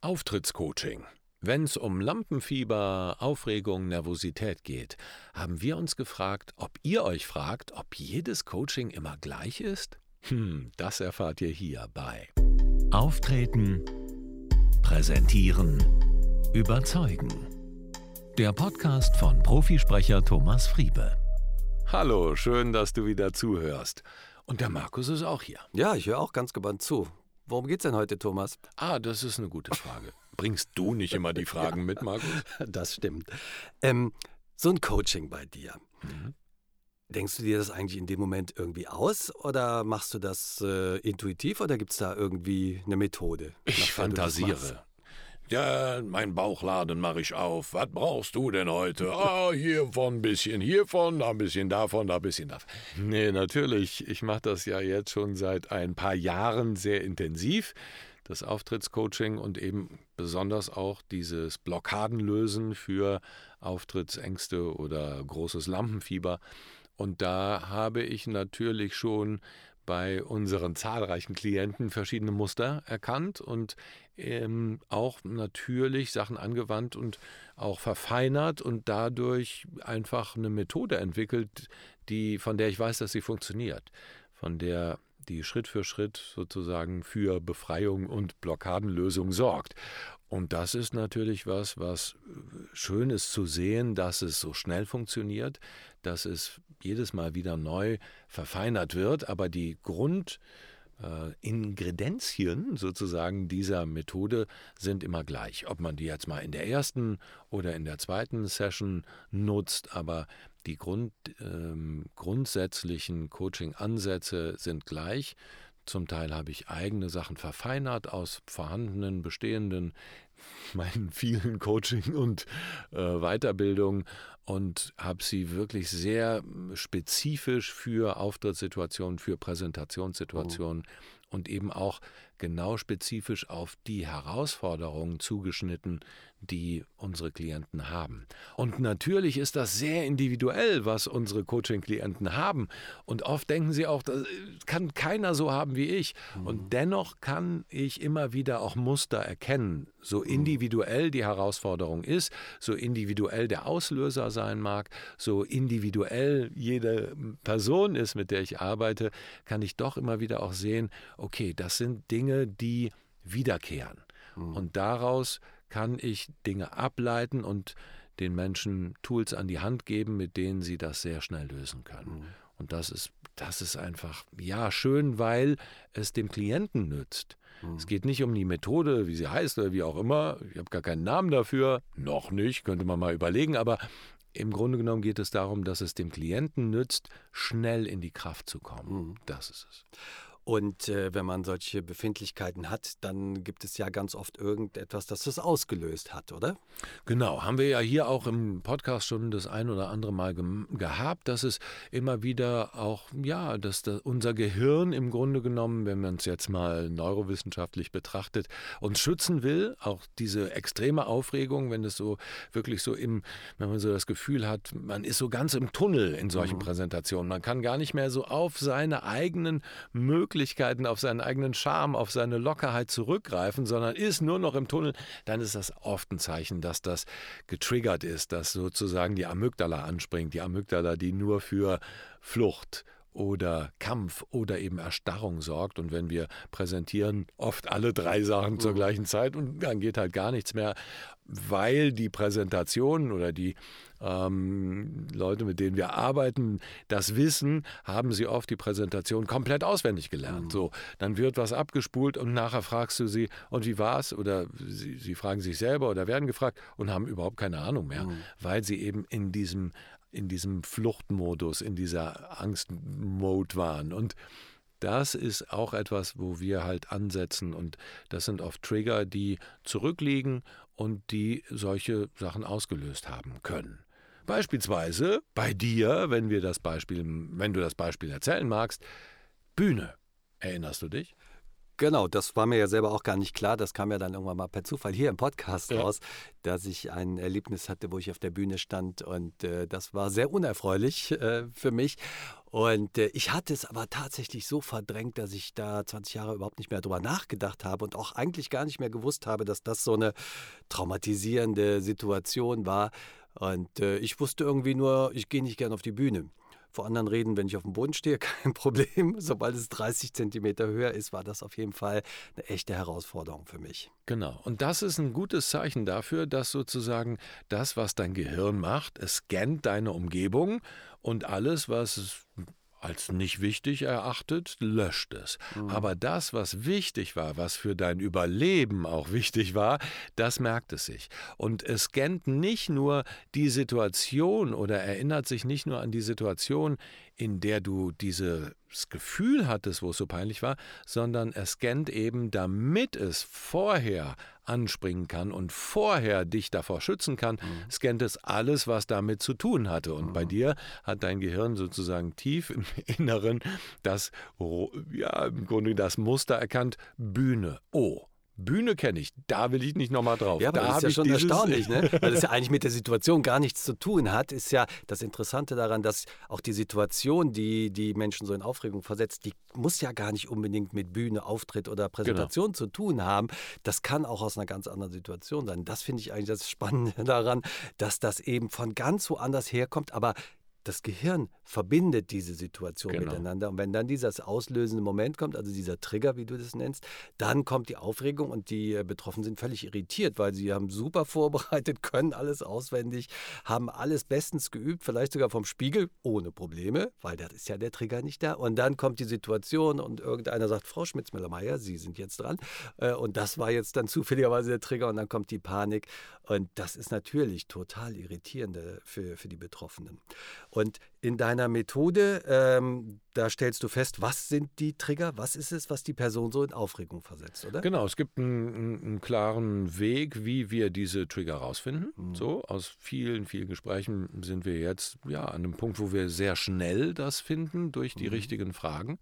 Auftrittscoaching. Wenn es um Lampenfieber, Aufregung, Nervosität geht, haben wir uns gefragt, ob ihr euch fragt, ob jedes Coaching immer gleich ist? Hm, das erfahrt ihr hier bei Auftreten, Präsentieren, Überzeugen. Der Podcast von Profisprecher Thomas Friebe. Hallo, schön, dass du wieder zuhörst. Und der Markus ist auch hier. Ja, ich höre auch ganz gebannt zu. Worum geht's denn heute, Thomas? Ah, das ist eine gute Frage. Bringst du nicht immer die Fragen ja, mit, Markus? Das stimmt. Ähm, so ein Coaching bei dir. Mhm. Denkst du dir das eigentlich in dem Moment irgendwie aus oder machst du das äh, intuitiv oder gibt es da irgendwie eine Methode? Ich fantasiere. Ja, mein Bauchladen mache ich auf. Was brauchst du denn heute? Ah, hiervon ein bisschen hiervon, da ein bisschen davon, da ein bisschen davon. Nee, natürlich. Ich mache das ja jetzt schon seit ein paar Jahren sehr intensiv. Das Auftrittscoaching und eben besonders auch dieses Blockadenlösen für Auftrittsängste oder großes Lampenfieber. Und da habe ich natürlich schon bei unseren zahlreichen Klienten verschiedene Muster erkannt und ähm, auch natürlich Sachen angewandt und auch verfeinert und dadurch einfach eine Methode entwickelt, die, von der ich weiß, dass sie funktioniert, von der die Schritt für Schritt sozusagen für Befreiung und Blockadenlösung sorgt. Und das ist natürlich was, was schön ist zu sehen, dass es so schnell funktioniert, dass es jedes Mal wieder neu verfeinert wird, aber die Grund äh, sozusagen dieser Methode sind immer gleich. Ob man die jetzt mal in der ersten oder in der zweiten Session nutzt, aber die Grund, ähm, grundsätzlichen Coaching-Ansätze sind gleich. Zum Teil habe ich eigene Sachen verfeinert aus vorhandenen, bestehenden, meinen vielen Coaching und äh, Weiterbildungen und habe sie wirklich sehr spezifisch für Auftrittssituationen, für Präsentationssituationen oh. und eben auch genau spezifisch auf die Herausforderungen zugeschnitten, die unsere Klienten haben. Und natürlich ist das sehr individuell, was unsere Coaching-Klienten haben. Und oft denken sie auch, das kann keiner so haben wie ich. Mhm. Und dennoch kann ich immer wieder auch Muster erkennen. So mhm. individuell die Herausforderung ist, so individuell der Auslöser sein mag, so individuell jede Person ist, mit der ich arbeite, kann ich doch immer wieder auch sehen, okay, das sind Dinge, die wiederkehren. Mhm. Und daraus kann ich Dinge ableiten und den Menschen Tools an die Hand geben, mit denen sie das sehr schnell lösen können. Mhm. Und das ist, das ist einfach, ja, schön, weil es dem Klienten nützt. Mhm. Es geht nicht um die Methode, wie sie heißt oder wie auch immer. Ich habe gar keinen Namen dafür. Noch nicht, könnte man mal überlegen. Aber im Grunde genommen geht es darum, dass es dem Klienten nützt, schnell in die Kraft zu kommen. Mhm. Das ist es. Und äh, wenn man solche Befindlichkeiten hat, dann gibt es ja ganz oft irgendetwas, das das ausgelöst hat, oder? Genau, haben wir ja hier auch im Podcast schon das ein oder andere Mal ge gehabt, dass es immer wieder auch, ja, dass da unser Gehirn im Grunde genommen, wenn man es jetzt mal neurowissenschaftlich betrachtet, uns schützen will. Auch diese extreme Aufregung, wenn es so wirklich so im, wenn man so das Gefühl hat, man ist so ganz im Tunnel in solchen mhm. Präsentationen. Man kann gar nicht mehr so auf seine eigenen Möglichkeiten Möglichkeiten, auf seinen eigenen Charme, auf seine Lockerheit zurückgreifen, sondern ist nur noch im Tunnel, dann ist das oft ein Zeichen, dass das getriggert ist, dass sozusagen die Amygdala anspringt. Die Amygdala, die nur für Flucht oder Kampf oder eben Erstarrung sorgt. Und wenn wir präsentieren, oft alle drei Sachen zur mhm. gleichen Zeit und dann geht halt gar nichts mehr, weil die Präsentation oder die ähm, Leute, mit denen wir arbeiten, das wissen, haben sie oft die Präsentation komplett auswendig gelernt. Mhm. So, dann wird was abgespult und nachher fragst du sie, und wie war's? Oder sie, sie fragen sich selber oder werden gefragt und haben überhaupt keine Ahnung mehr, mhm. weil sie eben in diesem in diesem Fluchtmodus, in dieser Angstmode waren. Und das ist auch etwas, wo wir halt ansetzen. Und das sind oft Trigger, die zurückliegen und die solche Sachen ausgelöst haben können. Beispielsweise bei dir, wenn wir das Beispiel, wenn du das Beispiel erzählen magst, Bühne. Erinnerst du dich? Genau, das war mir ja selber auch gar nicht klar. Das kam ja dann irgendwann mal per Zufall hier im Podcast ja. raus, dass ich ein Erlebnis hatte, wo ich auf der Bühne stand und äh, das war sehr unerfreulich äh, für mich. Und äh, ich hatte es aber tatsächlich so verdrängt, dass ich da 20 Jahre überhaupt nicht mehr drüber nachgedacht habe und auch eigentlich gar nicht mehr gewusst habe, dass das so eine traumatisierende Situation war. Und äh, ich wusste irgendwie nur, ich gehe nicht gern auf die Bühne vor anderen reden, wenn ich auf dem Boden stehe, kein Problem. Sobald es 30 Zentimeter höher ist, war das auf jeden Fall eine echte Herausforderung für mich. Genau. Und das ist ein gutes Zeichen dafür, dass sozusagen das, was dein Gehirn macht, es scannt deine Umgebung und alles, was als nicht wichtig erachtet, löscht es. Mhm. Aber das, was wichtig war, was für dein Überleben auch wichtig war, das merkt es sich. Und es scannt nicht nur die Situation oder erinnert sich nicht nur an die Situation, in der du dieses Gefühl hattest, wo es so peinlich war, sondern es scannt eben, damit es vorher anspringen kann und vorher dich davor schützen kann, mhm. scannt es alles, was damit zu tun hatte. Und mhm. bei dir hat dein Gehirn sozusagen tief im Inneren das, ja, im Grunde das Muster erkannt, Bühne. Oh, Bühne kenne ich, da will ich nicht nochmal drauf. Ja, aber da das ist ja schon erstaunlich, ne? weil es ja eigentlich mit der Situation gar nichts zu tun hat. Ist ja das Interessante daran, dass auch die Situation, die die Menschen so in Aufregung versetzt, die muss ja gar nicht unbedingt mit Bühne, Auftritt oder Präsentation genau. zu tun haben. Das kann auch aus einer ganz anderen Situation sein. Das finde ich eigentlich das Spannende daran, dass das eben von ganz woanders herkommt, aber das Gehirn verbindet diese Situation genau. miteinander. Und wenn dann dieses auslösende Moment kommt, also dieser Trigger, wie du das nennst, dann kommt die Aufregung und die äh, Betroffenen sind völlig irritiert, weil sie haben super vorbereitet, können alles auswendig, haben alles bestens geübt, vielleicht sogar vom Spiegel, ohne Probleme, weil da ist ja der Trigger nicht da. Und dann kommt die Situation und irgendeiner sagt, Frau Schmitz-Müller-Meyer, Sie sind jetzt dran. Äh, und das war jetzt dann zufälligerweise der Trigger und dann kommt die Panik. Und das ist natürlich total irritierend für, für die Betroffenen. Und Und in deiner Methode, ähm, da stellst du fest, was sind die Trigger, was ist es, was die Person so in Aufregung versetzt, oder? Genau, es gibt einen, einen klaren Weg, wie wir diese Trigger rausfinden. Mhm. So, aus vielen, vielen Gesprächen sind wir jetzt ja an einem Punkt, wo wir sehr schnell das finden durch die mhm. richtigen Fragen.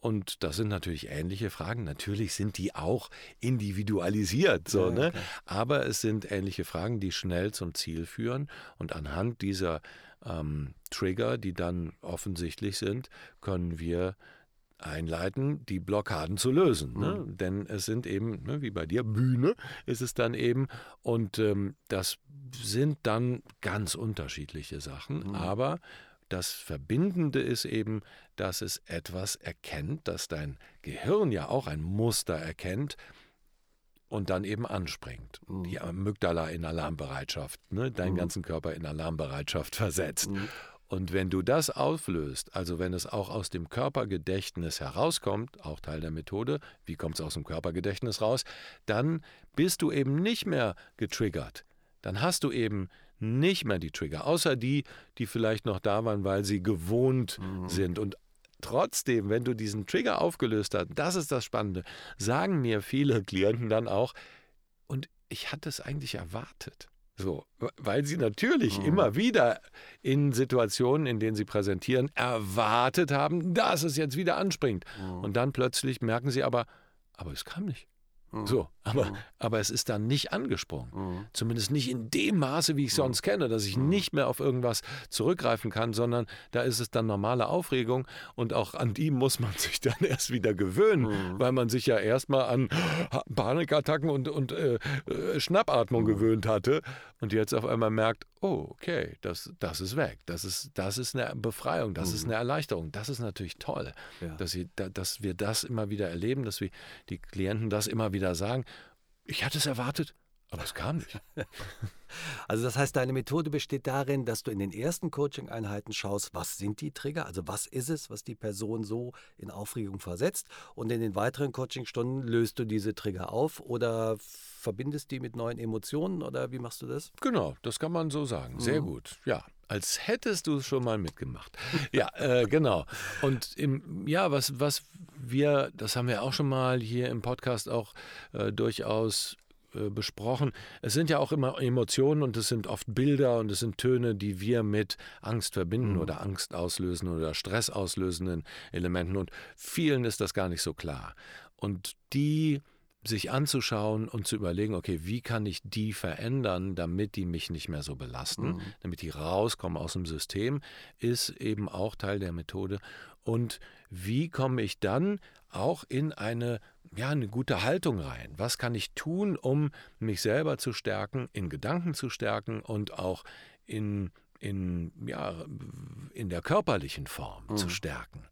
Und das sind natürlich ähnliche Fragen. Natürlich sind die auch individualisiert, so, ja, ne? Aber es sind ähnliche Fragen, die schnell zum Ziel führen. Und anhand dieser ähm, Trigger, die dann offensichtlich sind, können wir einleiten, die Blockaden zu lösen. Ne? Mhm. Denn es sind eben, ne, wie bei dir, Bühne ist es dann eben. Und ähm, das sind dann ganz unterschiedliche Sachen. Mhm. Aber das Verbindende ist eben, dass es etwas erkennt, dass dein Gehirn ja auch ein Muster erkennt, und dann eben anspringt. Mhm. Die Amygdala in Alarmbereitschaft, ne? deinen mhm. ganzen Körper in Alarmbereitschaft versetzt. Und wenn du das auflöst, also wenn es auch aus dem Körpergedächtnis herauskommt, auch Teil der Methode, wie kommt es aus dem Körpergedächtnis raus, dann bist du eben nicht mehr getriggert. Dann hast du eben nicht mehr die Trigger, außer die, die vielleicht noch da waren, weil sie gewohnt mhm. sind und Trotzdem, wenn du diesen Trigger aufgelöst hast, das ist das Spannende, sagen mir viele Klienten dann auch, und ich hatte es eigentlich erwartet. So, weil sie natürlich mhm. immer wieder in Situationen, in denen sie präsentieren, erwartet haben, dass es jetzt wieder anspringt. Mhm. Und dann plötzlich merken sie aber, aber es kam nicht. Mhm. So, aber, mhm. aber es ist dann nicht angesprungen. Mhm. Zumindest nicht in dem Maße, wie ich sonst kenne, dass ich nicht mehr auf irgendwas zurückgreifen kann, sondern da ist es dann normale Aufregung und auch an die muss man sich dann erst wieder gewöhnen, weil man sich ja erstmal an Panikattacken und, und äh, äh, Schnappatmung gewöhnt hatte und jetzt auf einmal merkt, oh, okay, das, das ist weg. Das ist, das ist eine Befreiung, das ist eine Erleichterung. Das ist natürlich toll, ja. dass, sie, dass wir das immer wieder erleben, dass wir die Klienten das immer wieder wieder sagen, ich hatte es erwartet, aber es kam nicht. Also das heißt, deine Methode besteht darin, dass du in den ersten Coaching-Einheiten schaust, was sind die Trigger, also was ist es, was die Person so in Aufregung versetzt und in den weiteren Coaching-Stunden löst du diese Trigger auf oder verbindest die mit neuen Emotionen oder wie machst du das? Genau, das kann man so sagen. Sehr mhm. gut, ja. Als hättest du es schon mal mitgemacht. Ja, äh, genau. Und im, ja, was, was wir, das haben wir auch schon mal hier im Podcast auch äh, durchaus äh, besprochen. Es sind ja auch immer Emotionen und es sind oft Bilder und es sind Töne, die wir mit Angst verbinden mhm. oder Angst auslösen oder Stress auslösenden Elementen. Und vielen ist das gar nicht so klar. Und die sich anzuschauen und zu überlegen, okay, wie kann ich die verändern, damit die mich nicht mehr so belasten, mhm. damit die rauskommen aus dem System, ist eben auch Teil der Methode. Und wie komme ich dann auch in eine, ja, eine gute Haltung rein? Was kann ich tun, um mich selber zu stärken, in Gedanken zu stärken und auch in, in, ja, in der körperlichen Form mhm. zu stärken?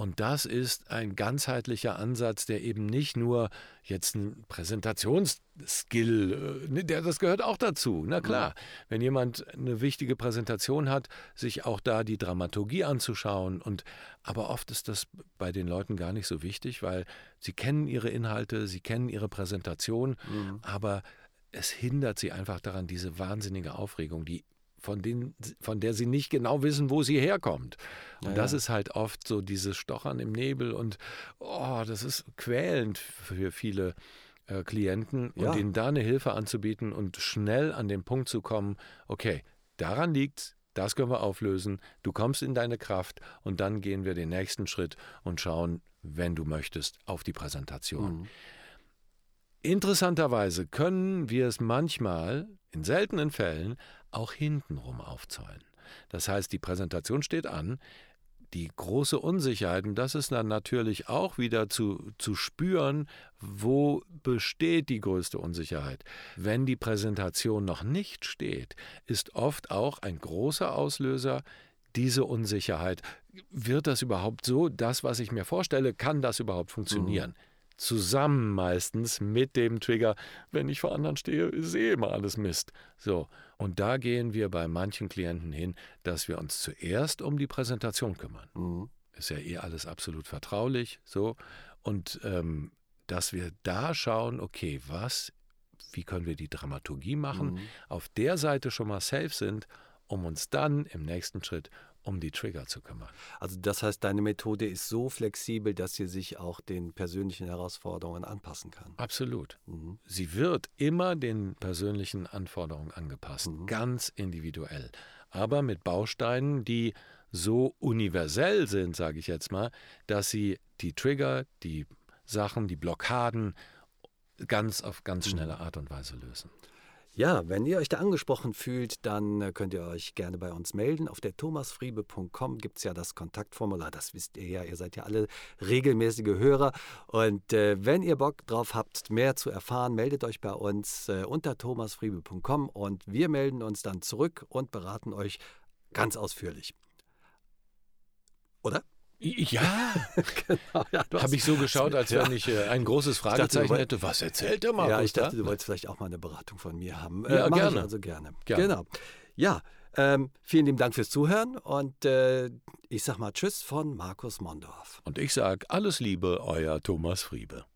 Und das ist ein ganzheitlicher Ansatz, der eben nicht nur jetzt ein Präsentationsskill, äh, der, das gehört auch dazu. Na klar, wenn jemand eine wichtige Präsentation hat, sich auch da die Dramaturgie anzuschauen. Und, aber oft ist das bei den Leuten gar nicht so wichtig, weil sie kennen ihre Inhalte, sie kennen ihre Präsentation, mhm. aber es hindert sie einfach daran, diese wahnsinnige Aufregung, die von, denen, von der sie nicht genau wissen, wo sie herkommt. Und ja, das ist halt oft so dieses Stochern im Nebel und oh, das ist quälend für viele äh, Klienten und ja. ihnen da eine Hilfe anzubieten und schnell an den Punkt zu kommen, okay, daran liegt das können wir auflösen, du kommst in deine Kraft und dann gehen wir den nächsten Schritt und schauen, wenn du möchtest, auf die Präsentation. Mhm. Interessanterweise können wir es manchmal, in seltenen Fällen, auch hintenrum aufzäunen. Das heißt, die Präsentation steht an, die große Unsicherheit, und das ist dann natürlich auch wieder zu, zu spüren, wo besteht die größte Unsicherheit. Wenn die Präsentation noch nicht steht, ist oft auch ein großer Auslöser diese Unsicherheit. Wird das überhaupt so, das, was ich mir vorstelle, kann das überhaupt funktionieren? Mhm zusammen meistens mit dem Trigger, wenn ich vor anderen stehe, sehe immer alles Mist. So, und da gehen wir bei manchen Klienten hin, dass wir uns zuerst um die Präsentation kümmern. Mhm. Ist ja eh alles absolut vertraulich, so. Und ähm, dass wir da schauen, okay, was, wie können wir die Dramaturgie machen, mhm. auf der Seite schon mal safe sind, um uns dann im nächsten Schritt um die Trigger zu kümmern. Also das heißt, deine Methode ist so flexibel, dass sie sich auch den persönlichen Herausforderungen anpassen kann. Absolut. Mhm. Sie wird immer den persönlichen Anforderungen angepasst, mhm. ganz individuell, aber mit Bausteinen, die so universell sind, sage ich jetzt mal, dass sie die Trigger, die Sachen, die Blockaden ganz auf ganz mhm. schnelle Art und Weise lösen. Ja, wenn ihr euch da angesprochen fühlt, dann äh, könnt ihr euch gerne bei uns melden. Auf der thomasfriebe.com gibt es ja das Kontaktformular. Das wisst ihr ja, ihr seid ja alle regelmäßige Hörer. Und äh, wenn ihr Bock drauf habt, mehr zu erfahren, meldet euch bei uns äh, unter thomasfriebe.com und wir melden uns dann zurück und beraten euch ganz ausführlich. Oder? Ja, genau. Ja, habe ich so geschaut, als wenn ich äh, ein großes Fragezeichen dachte, hätte. Was erzählt der Markus? Ja, ich dachte, da? du wolltest vielleicht auch mal eine Beratung von mir haben. Äh, ja, gerne. also gerne. gerne. Genau. Ja, ähm, vielen lieben Dank fürs Zuhören und äh, ich sag mal Tschüss von Markus Mondorf. Und ich sag alles Liebe, euer Thomas Friebe.